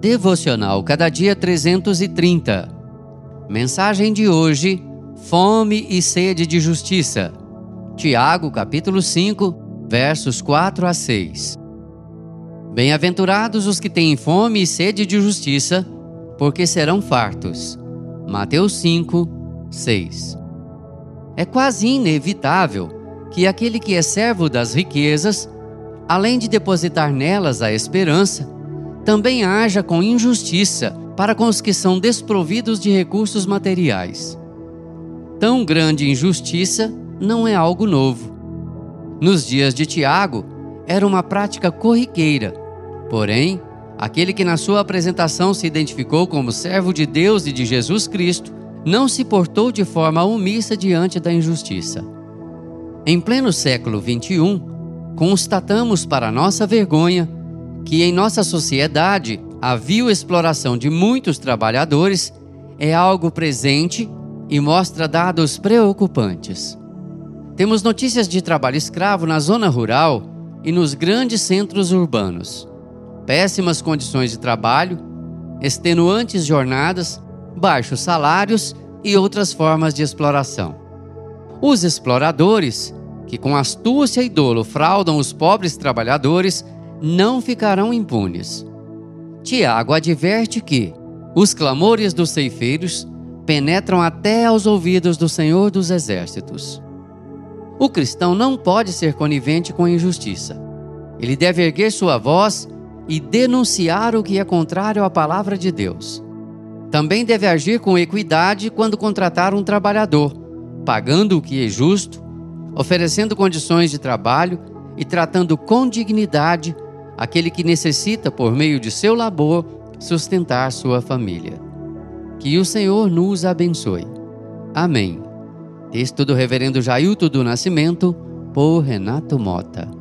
Devocional Cada Dia 330. Mensagem de hoje: Fome e sede de justiça. Tiago, capítulo 5, versos 4 a 6. Bem-aventurados os que têm fome e sede de justiça, porque serão fartos. Mateus 5, 6. É quase inevitável que aquele que é servo das riquezas, além de depositar nelas a esperança, também haja com injustiça para com os que são desprovidos de recursos materiais. Tão grande injustiça não é algo novo. Nos dias de Tiago, era uma prática corriqueira. Porém, aquele que na sua apresentação se identificou como servo de Deus e de Jesus Cristo, não se portou de forma omissa diante da injustiça. Em pleno século XXI, constatamos para nossa vergonha que em nossa sociedade a exploração de muitos trabalhadores é algo presente e mostra dados preocupantes. Temos notícias de trabalho escravo na zona rural e nos grandes centros urbanos. Péssimas condições de trabalho, extenuantes jornadas, baixos salários e outras formas de exploração. Os exploradores, que com astúcia e dolo fraudam os pobres trabalhadores, não ficarão impunes. Tiago adverte que os clamores dos ceifeiros penetram até aos ouvidos do Senhor dos Exércitos. O cristão não pode ser conivente com injustiça. Ele deve erguer sua voz e denunciar o que é contrário à palavra de Deus. Também deve agir com equidade quando contratar um trabalhador, pagando o que é justo, oferecendo condições de trabalho e tratando com dignidade aquele que necessita, por meio de seu labor, sustentar sua família. Que o Senhor nos abençoe. Amém. Texto do Reverendo Jailton do Nascimento, por Renato Mota.